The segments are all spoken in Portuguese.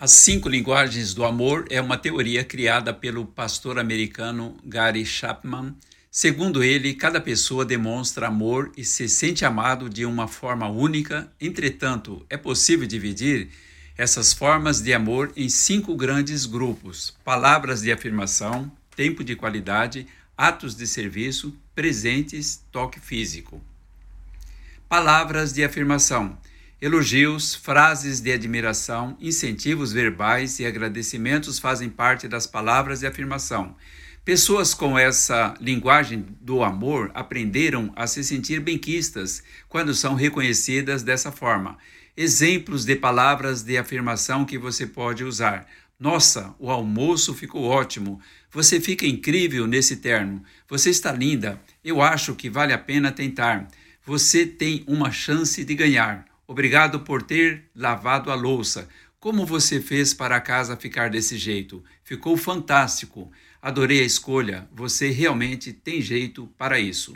As cinco linguagens do amor é uma teoria criada pelo pastor americano Gary Chapman. Segundo ele, cada pessoa demonstra amor e se sente amado de uma forma única. Entretanto, é possível dividir essas formas de amor em cinco grandes grupos: palavras de afirmação, tempo de qualidade, atos de serviço, presentes, toque físico. Palavras de afirmação Elogios, frases de admiração, incentivos verbais e agradecimentos fazem parte das palavras de afirmação. Pessoas com essa linguagem do amor aprenderam a se sentir benquistas quando são reconhecidas dessa forma. Exemplos de palavras de afirmação que você pode usar. Nossa, o almoço ficou ótimo. Você fica incrível nesse terno. Você está linda. Eu acho que vale a pena tentar. Você tem uma chance de ganhar. Obrigado por ter lavado a louça. Como você fez para a casa ficar desse jeito? Ficou fantástico. Adorei a escolha. Você realmente tem jeito para isso.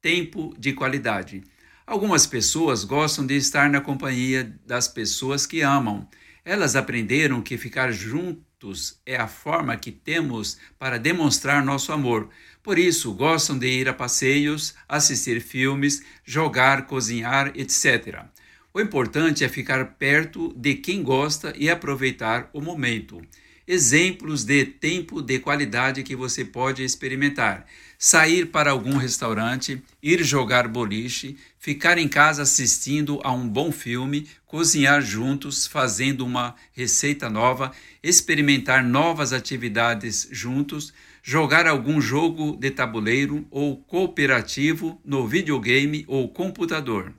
Tempo de qualidade. Algumas pessoas gostam de estar na companhia das pessoas que amam. Elas aprenderam que ficar juntos é a forma que temos para demonstrar nosso amor. Por isso, gostam de ir a passeios, assistir filmes, jogar, cozinhar, etc. O importante é ficar perto de quem gosta e aproveitar o momento. Exemplos de tempo de qualidade que você pode experimentar: sair para algum restaurante, ir jogar boliche, ficar em casa assistindo a um bom filme, cozinhar juntos, fazendo uma receita nova, experimentar novas atividades juntos, jogar algum jogo de tabuleiro ou cooperativo no videogame ou computador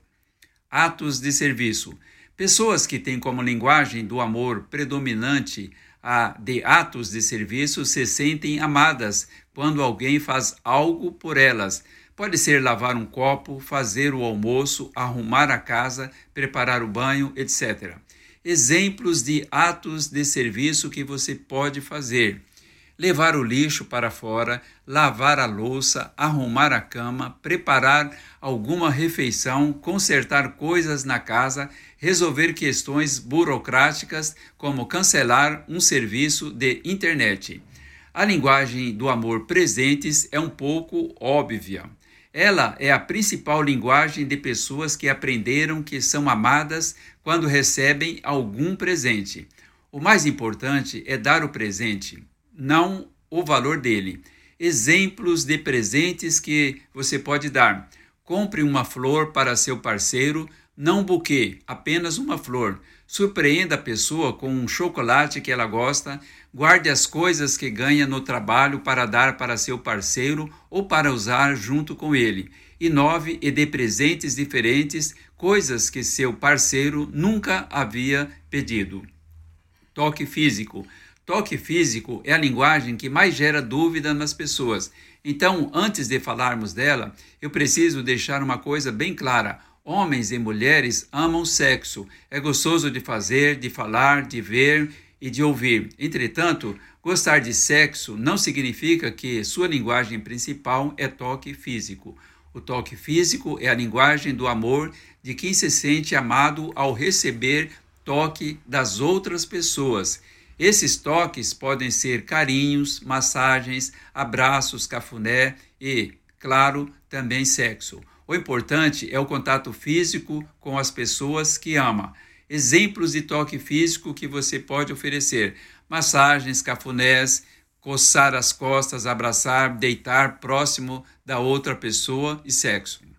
atos de serviço. Pessoas que têm como linguagem do amor predominante a de atos de serviço se sentem amadas quando alguém faz algo por elas. Pode ser lavar um copo, fazer o almoço, arrumar a casa, preparar o banho, etc. Exemplos de atos de serviço que você pode fazer levar o lixo para fora, lavar a louça, arrumar a cama, preparar alguma refeição, consertar coisas na casa, resolver questões burocráticas, como cancelar um serviço de internet. A linguagem do amor presentes é um pouco óbvia. Ela é a principal linguagem de pessoas que aprenderam que são amadas quando recebem algum presente. O mais importante é dar o presente não o valor dele. Exemplos de presentes que você pode dar: compre uma flor para seu parceiro, não um buquê, apenas uma flor. Surpreenda a pessoa com um chocolate que ela gosta. Guarde as coisas que ganha no trabalho para dar para seu parceiro ou para usar junto com ele. Inove e dê presentes diferentes, coisas que seu parceiro nunca havia pedido. Toque físico. Toque físico é a linguagem que mais gera dúvida nas pessoas. Então, antes de falarmos dela, eu preciso deixar uma coisa bem clara. Homens e mulheres amam sexo. É gostoso de fazer, de falar, de ver e de ouvir. Entretanto, gostar de sexo não significa que sua linguagem principal é toque físico. O toque físico é a linguagem do amor de quem se sente amado ao receber toque das outras pessoas. Esses toques podem ser carinhos, massagens, abraços, cafuné e, claro, também sexo. O importante é o contato físico com as pessoas que ama. Exemplos de toque físico que você pode oferecer: massagens, cafunés, coçar as costas, abraçar, deitar próximo da outra pessoa e sexo.